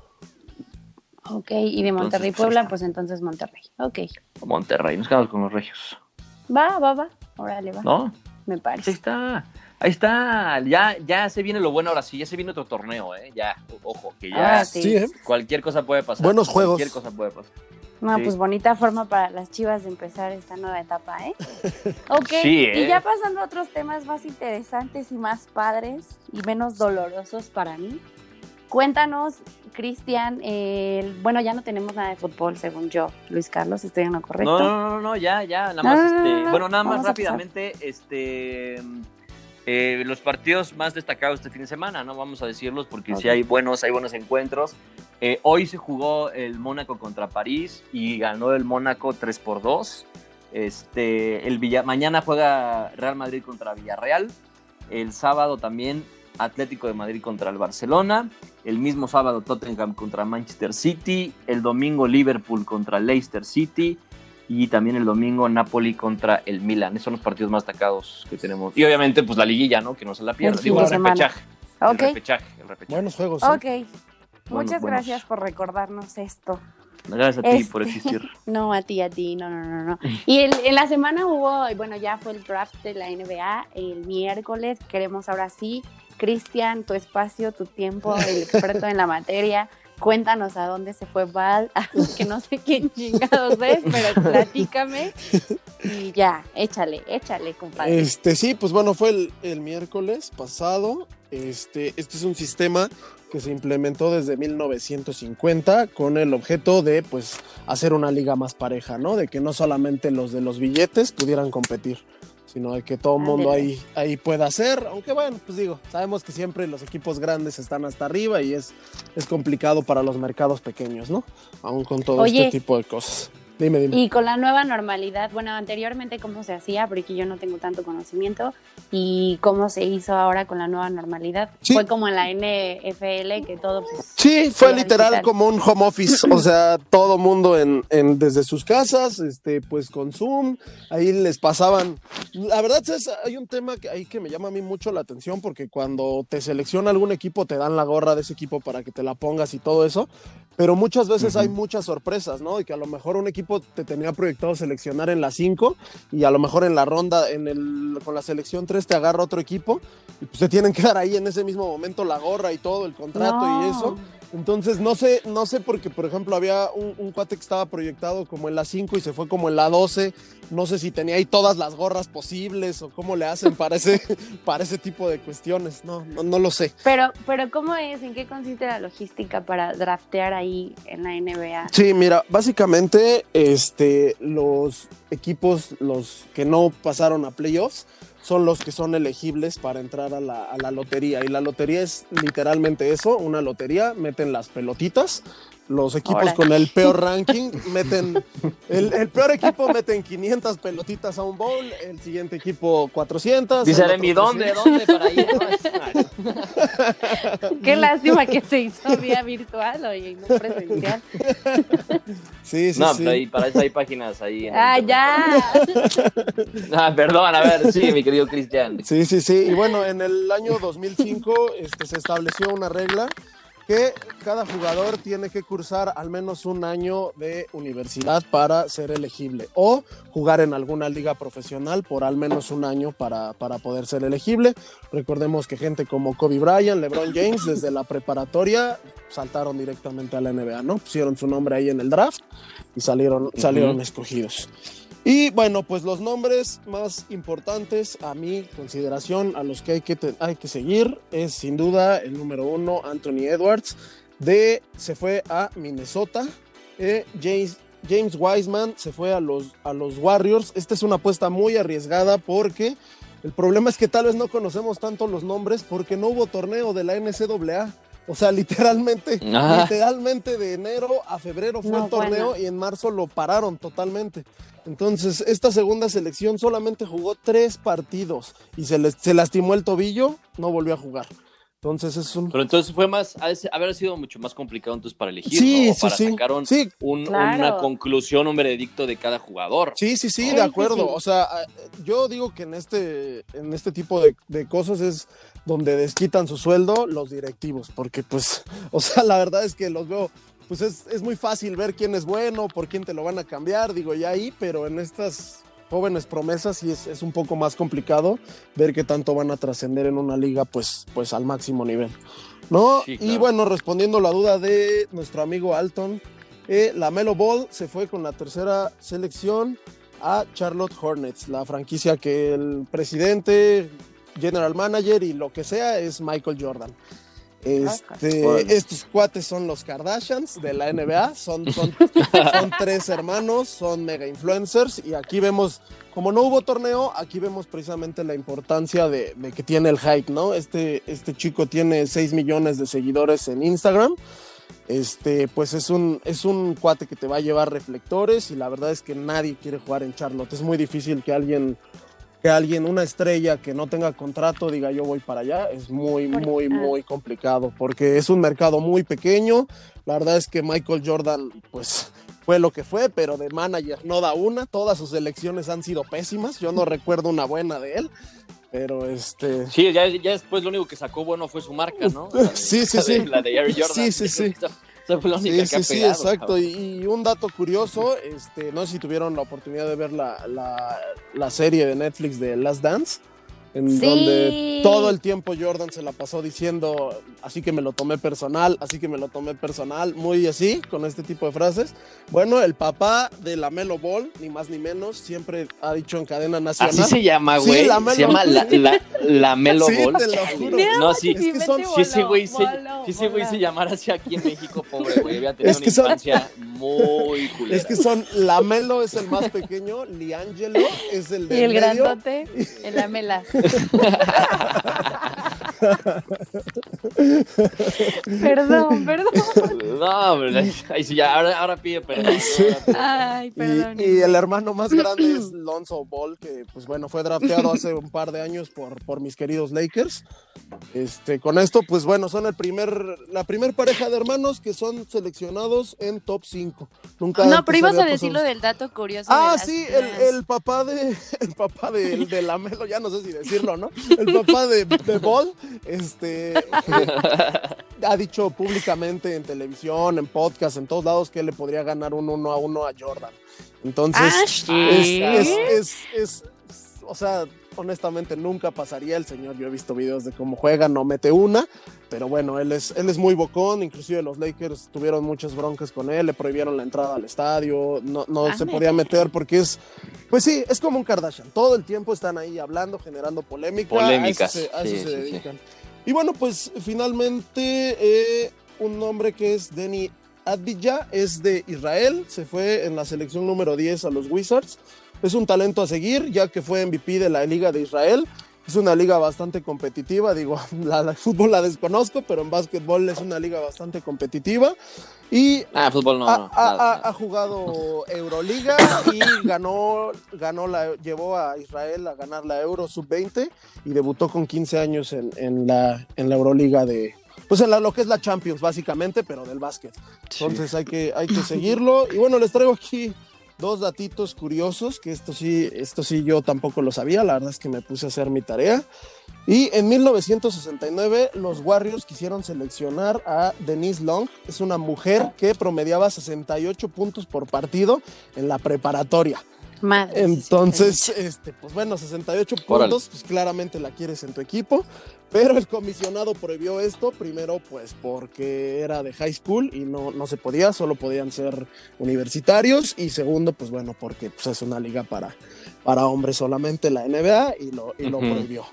Ok, y de Monterrey Puebla, pues entonces Monterrey. Ok. Monterrey, nos quedamos con los regios. Va, va, va. Órale, va. ¿No? Me parece. Ahí está. Ahí está. Ya, ya se viene lo bueno ahora sí. Ya se viene otro torneo, ¿eh? Ya, ojo, que ya. Ah, sí. ¿eh? Cualquier cosa puede pasar. Buenos juegos. Cualquier cosa puede pasar. No, pues bonita forma para las chivas de empezar esta nueva etapa, ¿eh? Ok, sí, ¿eh? y ya pasando a otros temas más interesantes y más padres y menos dolorosos para mí. Cuéntanos, Cristian, bueno, ya no tenemos nada de fútbol, según yo, Luis Carlos, ¿estoy en lo correcto? No, no, no, ya, ya, nada más, este, bueno, nada más rápidamente, este, eh, los partidos más destacados este fin de semana, ¿no? Vamos a decirlos porque sí hay buenos, hay buenos encuentros. Eh, hoy se jugó el Mónaco contra París y ganó el Mónaco 3 por 2. Este, el Villa, mañana juega Real Madrid contra Villarreal. El sábado también Atlético de Madrid contra el Barcelona, el mismo sábado Tottenham contra Manchester City, el domingo Liverpool contra Leicester City y también el domingo Napoli contra el Milan. Esos son los partidos más destacados que tenemos. Y obviamente pues la liguilla, ¿no? Que no se la pierda. Digo, el repechaje. El repechaje, Buenos juegos. Ok. Muchas gracias por recordarnos esto. Gracias a ti por existir. no, a ti, a ti, no, no, no, no. Y en la semana hubo, bueno, ya fue el draft de la NBA el miércoles. Queremos ahora sí Cristian, tu espacio, tu tiempo, el experto en la materia. Cuéntanos a dónde se fue Val, que no sé quién chingados es, pero platícame y ya, échale, échale, compadre. Este, sí, pues bueno, fue el, el miércoles pasado. Este, este es un sistema que se implementó desde 1950 con el objeto de pues hacer una liga más pareja, ¿no? De que no solamente los de los billetes pudieran competir, sino de que todo el mundo ahí, ahí pueda hacer, aunque bueno, pues digo, sabemos que siempre los equipos grandes están hasta arriba y es, es complicado para los mercados pequeños, ¿no? Aún con todo este tipo de cosas. Y con la nueva normalidad, bueno, anteriormente cómo se hacía, porque yo no tengo tanto conocimiento, y cómo se hizo ahora con la nueva normalidad. Fue como en la NFL que todo... Pues, sí, fue literal como un home office, o sea, todo mundo en, en, desde sus casas, este, pues con Zoom, ahí les pasaban... La verdad es, hay un tema que, ahí que me llama a mí mucho la atención, porque cuando te selecciona algún equipo, te dan la gorra de ese equipo para que te la pongas y todo eso, pero muchas veces hay muchas sorpresas, ¿no? Y que a lo mejor un equipo te tenía proyectado seleccionar en la 5 y a lo mejor en la ronda, en el, con la selección 3 te agarra otro equipo y pues te tienen que dar ahí en ese mismo momento la gorra y todo, el contrato y eso. Entonces, no sé, no sé porque, por ejemplo, había un, cuate que estaba proyectado como en la 5 y se fue como en la 12. No sé si tenía ahí todas las gorras posibles o cómo le hacen para ese, para ese tipo de cuestiones. No, no, lo sé. Pero, pero, ¿cómo es? ¿En qué consiste la logística para draftear ahí en la NBA? Sí, mira, básicamente, este, los equipos, los que no pasaron a playoffs, son los que son elegibles para entrar a la, a la, lotería. Y la lotería es literalmente eso, una lotería, meten las pelotitas los equipos con el peor ranking meten, el, el, peor equipo meten 500 pelotitas a un bowl, el siguiente equipo 400. Dice ¿dónde? ¿Dónde para ir? Qué lástima que se hizo vía virtual y no presencial. Sí, sí, no, sí. pero ahí, para eso hay páginas ahí. Ah, ya. ah, perdón, a ver, sí, mi querido Cristian. Sí, sí, sí. Y bueno, en el año 2005 este, se estableció una regla que cada jugador tiene que cursar al menos un año de universidad para ser elegible o jugar en alguna liga profesional por al menos un año para, para poder ser elegible. Recordemos que gente como Kobe Bryant, LeBron James, desde la preparatoria saltaron directamente a la NBA, ¿no? Pusieron su nombre ahí en el draft y salieron, salieron escogidos. Y bueno, pues los nombres más importantes a mi consideración, a los que hay que, hay que seguir, es sin duda el número uno, Anthony Edwards, de se fue a Minnesota. Eh, James, James Wiseman se fue a los, a los Warriors. Esta es una apuesta muy arriesgada porque el problema es que tal vez no conocemos tanto los nombres porque no hubo torneo de la NCAA. O sea, literalmente, literalmente de enero a febrero fue el torneo y en marzo lo pararon totalmente. Entonces, esta segunda selección solamente jugó tres partidos y se, se lastimó el tobillo, no volvió a jugar. Entonces es un. Pero entonces fue más, haber sido mucho más complicado entonces para elegir, sí, ¿no? sí, para sí. sacar una conclusión, un veredicto de cada jugador. Sí, sí, sí, de acuerdo. O sea, yo digo que en este, en este tipo de, de, cosas es donde desquitan su sueldo los directivos, porque pues, o sea, la verdad es que los veo pues es, muy fácil ver quién es bueno, por quién te lo van a cambiar, digo ya ahí, pero en estas jóvenes promesas sí es, un poco más complicado ver qué tanto van a trascender en una liga pues, pues al máximo nivel. ¿no? Y bueno, respondiendo la duda de nuestro amigo Alton, eh, la Melo Ball se fue con la tercera selección a Charlotte Hornets, la franquicia que el presidente, general manager y lo que sea es Michael Jordan. Este, estos cuates son los Kardashians de la NBA, son, son, son, tres hermanos, son mega influencers. Y aquí vemos, como no hubo torneo, aquí vemos precisamente la importancia de, de que tiene el hype, ¿no? Este, este chico tiene 6 millones de seguidores en Instagram, este, pues es un, es un cuate que te va a llevar reflectores y la verdad es que nadie quiere jugar en Charlotte, es muy difícil que alguien que alguien, una estrella que no tenga contrato, diga yo voy para allá, es muy, muy, muy complicado, porque es un mercado muy pequeño. La verdad es que Michael Jordan, pues fue lo que fue, pero de manager no da una. Todas sus elecciones han sido pésimas. Yo no recuerdo una buena de él. Pero este. Sí, ya, ya después lo único que sacó bueno fue su marca, ¿no? sí, sí, sí. la de Air Jordan. Sí, sí, sí. Sí, sí, sí, exacto. Y, un dato curioso, este, no sé si tuvieron la oportunidad de ver la, la, serie de Netflix de Last Dance. En donde todo el tiempo Jordan se la pasó diciendo, así que me lo tomé personal, así que me lo tomé personal, muy así, con este tipo de frases. Bueno, el papá de la Melo Ball, ni más ni menos, siempre ha dicho en cadena nacional. Así se llama, güey. se llama la, la, Melo Ball. No, sí, es que son, si ese güey se, si güey se llamara así aquí en México, pobre güey, había tenido una infancia muy culera. Es que son, la Melo es el más pequeño, Liangelo es el de Y el grandote, el Amela. perdón, perdón. No, ahí sí, ya, ahora, ahora pide perdón. Ay, perdón. Y, el hermano más grande es Lonzo Ball, que pues bueno, fue drafteado hace un par de años por, por mis queridos Lakers. Este, con esto, pues bueno, son el primer, la primer pareja de hermanos que son seleccionados en top 5. Nunca no, pero ibas a decir lo del dato curioso. Ah, sí, el, el, papá de el papá de, de Lamelo, ya no sé si decirlo, ¿no? El papá de, de Ball, este ha dicho públicamente en televisión, en podcast, en todos lados que le podría ganar un uno a uno a Jordan. Entonces, ah, es, es, o sea, honestamente nunca pasaría el señor. Yo he visto videos de cómo juega, no mete una, pero bueno, él es, él es muy bocón. Inclusive los Lakers tuvieron muchas broncas con él, le prohibieron la entrada al estadio, no, no ah, se podía meter porque es, pues sí, es como un Kardashian. Todo el tiempo están ahí hablando, generando polémica. Polémicas. A eso se, dedican. Y bueno, pues finalmente eh, un nombre que es Denny Advija es de Israel, se fue en la selección número 10 a los Wizards. Es un talento a seguir, ya que fue MVP de la Liga de Israel. Es una liga bastante competitiva, digo, la, la fútbol la desconozco, pero en básquetbol es una liga bastante competitiva. Y ah, fútbol no, ha, jugado Euroliga y ganó, ganó la, llevó a Israel a ganar la Euro Sub-20 y debutó con 15 años en, en, la, en la Euroliga de, pues en lo que es la Champions básicamente, pero del básquet. Entonces hay, que, hay que seguirlo. Y bueno, les traigo aquí dos datitos curiosos, que esto sí, esto sí yo tampoco lo sabía, la verdad es que me puse a hacer mi tarea. Y en 1969 los Warriors quisieron seleccionar a Denise Long, es una mujer que promediaba 68 puntos por partido en la preparatoria. Entonces, este, pues bueno, 68 puntos, pues claramente la quieres en tu equipo, pero el comisionado prohibió esto, primero pues porque era de high school y no, no se podía, solo podían ser universitarios, y segundo, pues bueno, porque pues, es una liga para, para hombres solamente la NBA y lo, y lo prohibió.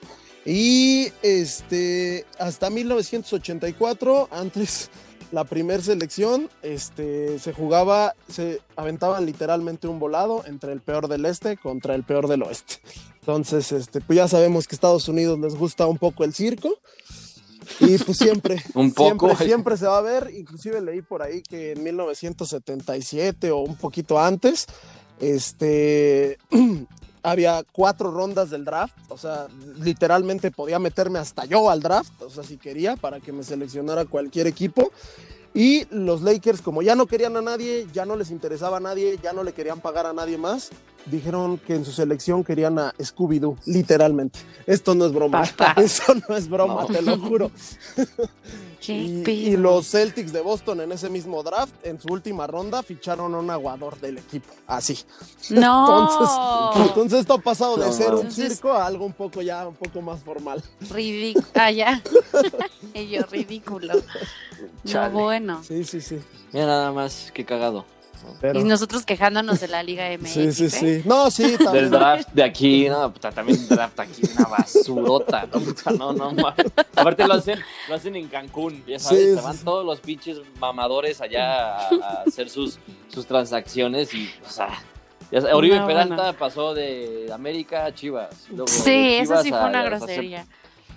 Y este, hasta 1984, antes la primera selección este, se jugaba, se aventaban literalmente un volado entre el peor del este contra el peor del oeste. Entonces, este, pues ya sabemos que a Estados Unidos les gusta un poco el circo. Y pues siempre, un poco. Siempre, siempre, se va a ver. Inclusive leí por ahí que en 1977 o un poquito antes, este, había cuatro rondas del draft, o sea, literalmente podía meterme hasta yo al draft, o sea, si quería, para que me seleccionara cualquier equipo. Y los Lakers, como ya no querían a nadie, ya no les interesaba a nadie, ya no le querían pagar a nadie más, dijeron que en su selección querían a Scooby-Doo, literalmente. Esto no es broma, eso no es broma, te lo juro. Y, los Celtics de Boston en ese mismo draft, en su última ronda, ficharon a un aguador del equipo. Así. No. Entonces, esto ha pasado de ser un circo a algo un poco ya, un poco más formal. Ridículo. Ah, ya. Ello, ridículo. No, bueno. Sí, sí, sí. Mira nada más, qué cagado. Y nosotros quejándonos de la Liga MX. Sí, sí, ¿eh? sí. No, sí, también. Del draft de aquí, no, puta, también el draft aquí, una basurota, no, no, no. Aparte lo hacen, lo hacen en Cancún, ya sabes, se van todos los pinches mamadores allá a, hacer sus, sus transacciones y, o sea, ya, Oribe Peralta pasó de América a Chivas. sí, eso sí fue una grosería.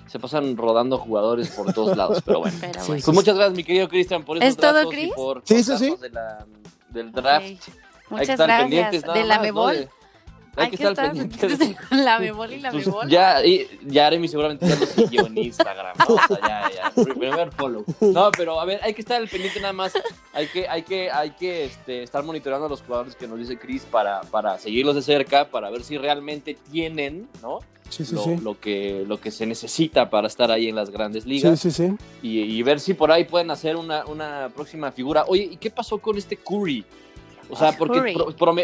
se, pasan rodando jugadores por todos lados, pero bueno. Pues muchas gracias, mi querido Cristian, por esos ¿Es todo, Chris? y por sí, sí, sí. de la del draft. Muchas gracias. de la Mebol. Hay, que, estar, pendientes. la Mebol y la pues, Mebol. Ya, y, ya Aremi seguramente ya lo siguió en Instagram, ¿no? O sea, ya, ya. Primer follow. No, pero a ver, hay que estar al pendiente nada más. Hay que, hay que, hay que este, estar monitoreando a los jugadores que nos dice Chris para, para seguirlos de cerca, para ver si realmente tienen, ¿no? Sí, sí, lo, sí. lo, que, lo que se necesita para estar ahí en las grandes ligas. Y, y ver si por ahí pueden hacer una, una próxima figura. Oye, ¿y qué pasó con este Curry? O sea, porque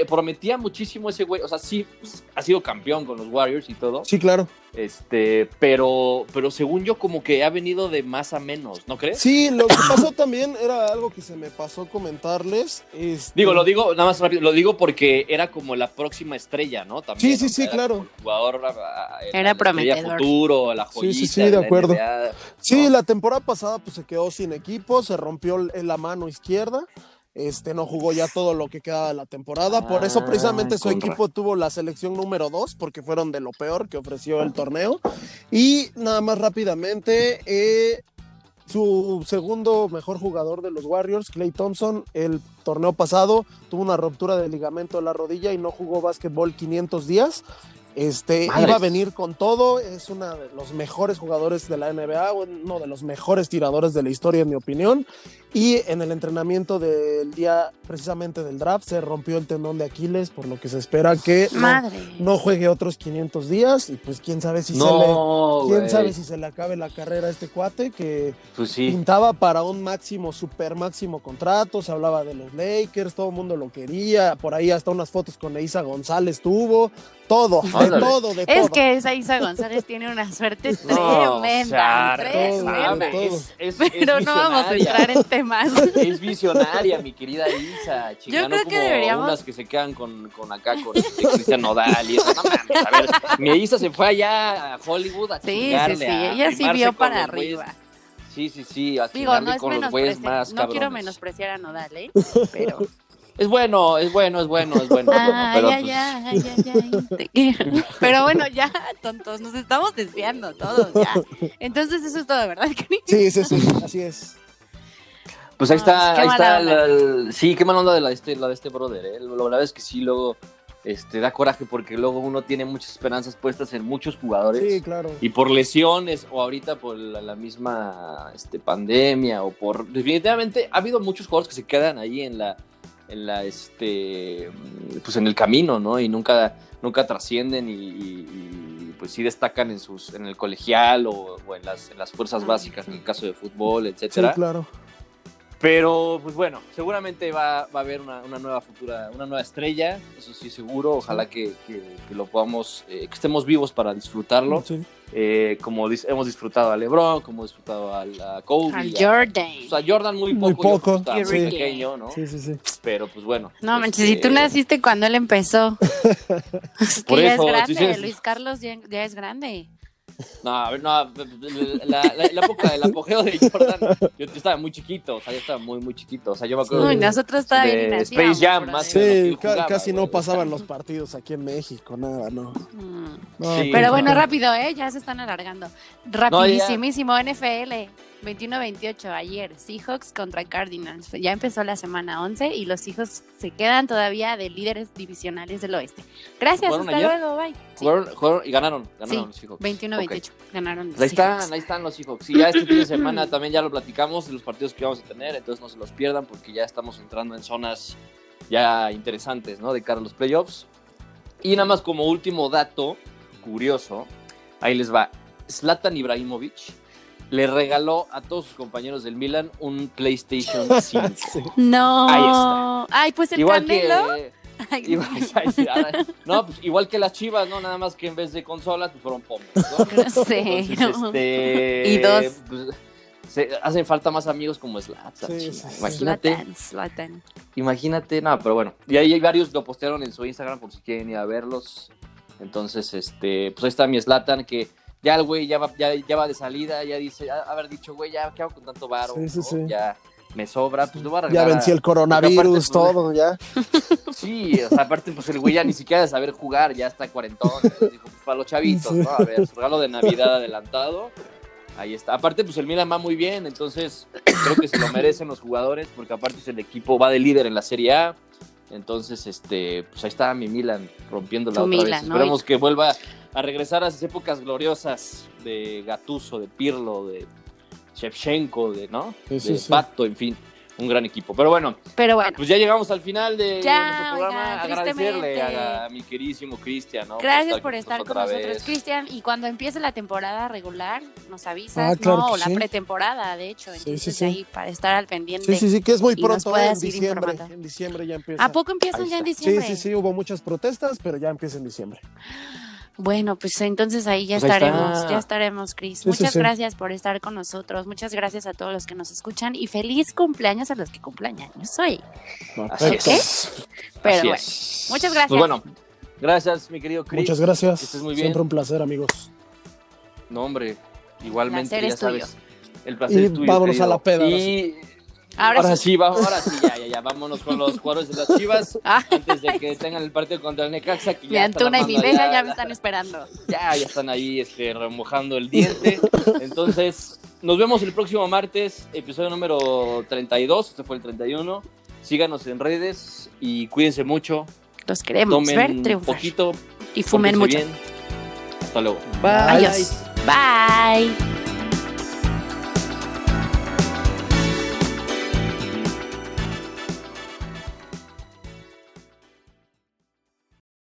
prometía muchísimo ese güey. O sea, sí, ha sido campeón con los Warriors y todo. Sí, claro. Este, pero, pero según yo, como que ha venido de más a menos, ¿no crees? Sí, lo que pasó también era algo que se me pasó comentarles. Este digo, lo digo, nada más rápido, lo digo porque era como la próxima estrella, ¿no? También, sí, sí, sí, claro. jugador era prometedor. futuro, la Sí, sí, sí, de acuerdo. Sí, la temporada pasada pues se quedó sin equipo, se rompió la mano izquierda este, no jugó ya todo lo que quedaba de la temporada. Por eso precisamente su equipo tuvo la selección número 2, porque fueron de lo peor que ofreció el torneo. Y nada más rápidamente, eh, su segundo mejor jugador de los Warriors, Clay Thompson, el torneo pasado tuvo una ruptura de ligamento de la rodilla y no jugó básquetbol 500 días. Este, iba a venir con todo, es uno de los mejores jugadores de la NBA, uno de los mejores tiradores de la historia, en mi opinión. Y en el entrenamiento del día precisamente del draft se rompió el tendón de Aquiles, por lo que se espera que no, juegue otros 500 días. Y pues quién sabe si, se, le, quién sabe si se le acabe la carrera a este cuate que pues pintaba para un máximo, super máximo contrato. Se hablaba de los Lakers, todo el mundo lo quería. Por ahí hasta unas fotos con Isa González tuvo. Todo, de todo, de todo. Es que esa Isa González tiene una suerte tremenda. Pero no vamos a entrar en temas. Es visionaria, mi querida Isa. Yo creo que deberíamos. Unas que se quedan con, con acá, con Cristian Nodal y eso. No mames, a ver. Mi Isa se fue allá a Hollywood a Sí, sí, sí. Ella sí vio para arriba. Sí, sí, sí. Digo, no es menospreciar. No quiero menospreciar a Nodal, ¿eh? Pero. Es bueno, es bueno, es bueno, es bueno. pero, ay, ay, ay, pero bueno, ya, tontos, nos estamos desviando todos, ya. Entonces, eso es todo, ¿verdad, Sí, sí, sí, así es. Pues ahí está, ahí está. sí, qué mala onda de la, este, la de este brother, ¿eh? La verdad es que sí, luego este, da coraje porque luego uno tiene muchas esperanzas puestas en muchos jugadores. Sí, claro. Y por lesiones o ahorita por la, misma este, pandemia o por... Definitivamente ha habido muchos jugadores que se quedan ahí en la en la este pues en el camino, ¿no? Y nunca, nunca trascienden y, pues sí destacan en sus, en el colegial o, en, las, en las fuerzas ah, básicas, en el caso de fútbol, etcétera. Sí, claro. Pero, pues bueno, seguramente va, va a haber una, una, nueva futura, una nueva estrella, eso sí seguro. Ojalá que, que, lo podamos, eh, que estemos vivos para disfrutarlo. Eh, como hemos disfrutado a LeBron, como hemos disfrutado a, a Kobe. A Jordan. O sea, Jordan muy poco. Muy poco. sí. pequeño, ¿no? Sí, sí, sí. Pero pues bueno. No, manches, si tú este naciste cuando él empezó. Por ya eso, es grande, Luis Carlos ya, ya es grande. No, a ver, no, la, la, época del apogeo de Jordan, yo, estaba muy chiquito, o sea, yo estaba muy, muy chiquito, o sea, yo me acuerdo Uy, nosotros todavía de Space Jam, más Sí, casi no pasaban los partidos aquí en México, nada, no. Mm. Pero bueno, rápido, ¿eh? Ya se están alargando. Rapidísimísimo, NFL. 21-28 ayer, Seahawks contra Cardinals. Ya empezó la semana 11 y los Seahawks se quedan todavía de líderes divisionales del oeste. Gracias, hasta luego, bye. y ganaron, ganaron los Seahawks. 21-28, ganaron los ahí están, ahí están los Seahawks. Y ya este fin de semana también ya lo platicamos de los partidos que vamos a tener, entonces no se los pierdan porque ya estamos entrando en zonas ya interesantes, ¿no? De cara a los playoffs. Y nada más como último dato curioso, ahí les va. Zlatan Ibrahimovic le regaló a todos sus compañeros del Milan un PlayStation 5. No. Ahí está. Ay, pues el igual Canelo. Que, igual, no, pues igual que las chivas, ¿no? Nada más que en vez de consolas, pues fueron pomos, ¿no? Sí. este, y dos. Pues, se, hacen falta más amigos como Slatan. Sí, imagínate. Slatan, Imagínate, no, pero bueno. Y ahí hay varios lo postearon en su Instagram por si quieren ir a verlos. Entonces, este, pues ahí está mi Slatan que ya el güey ya va, ya, ya va de salida, ya dice, haber dicho, güey, ya, ¿qué hago con tanto varo? Sí, sí, sí. Ya me sobra, pues lo voy a arreglar. Ya vencí el coronavirus, pues, todo, ya. Sí, o sea, aparte, pues el güey ya ni siquiera de saber jugar, ya está cuarentón. Dijo, pues para los chavitos, ¿no? A ver, su regalo de Navidad adelantado. Ahí está. Aparte, pues el Milan va muy bien, entonces creo que se lo merecen los jugadores, porque aparte el equipo va de líder en la Serie A. Entonces, este, pues ahí está mi Milan rompiendo la otra vez. Esperemos que vuelva a regresar a esas épocas gloriosas de Gatuso, de Pirlo, de Shevchenko, de, ¿no? de Pato, en fin. un gran equipo. Pero bueno, pero bueno, pues ya llegamos al final de, nuestro programa. Agradecerle a, mi queridísimo Cristian, ¿no? Gracias por estar, con nosotros, Cristian. Y cuando empiece la temporada regular, nos avisas, ah, ¿no? O la pretemporada, de hecho. Entonces ahí para estar al pendiente. Sí, sí, sí, que es muy pronto, ¿eh? en diciembre. En diciembre ya empieza. ¿A poco empiezan ya en diciembre? Sí, sí, sí, hubo muchas protestas, pero ya empieza en diciembre. Bueno, pues entonces ahí ya pues estaremos, ya estaremos, Cris. Muchas gracias por estar con nosotros, muchas gracias a todos los que nos escuchan y feliz cumpleaños a los que cumplen años hoy. Pero bueno, muchas pues gracias. bueno, gracias, mi querido Cris. Muchas gracias. Siempre un placer, amigos. No, hombre, igualmente, ya sabes. El placer es tuyo. Vámonos a la peda. Ahora, sí. vamos, ahora sí, ya, ya, ya, vámonos con los jugadores de las Chivas ah. antes de que tengan el partido contra el Necaxa. Que mi Antuna y mi Vega ya, me están esperando. Ya, ya están ahí este, remojando el diente. Entonces, nos vemos el próximo martes, episodio número 32, este fue el 31. Síganos en redes y cuídense mucho. Los queremos Tomen ver un poquito y fumen mucho. Hasta luego. Bye. Adiós. Bye.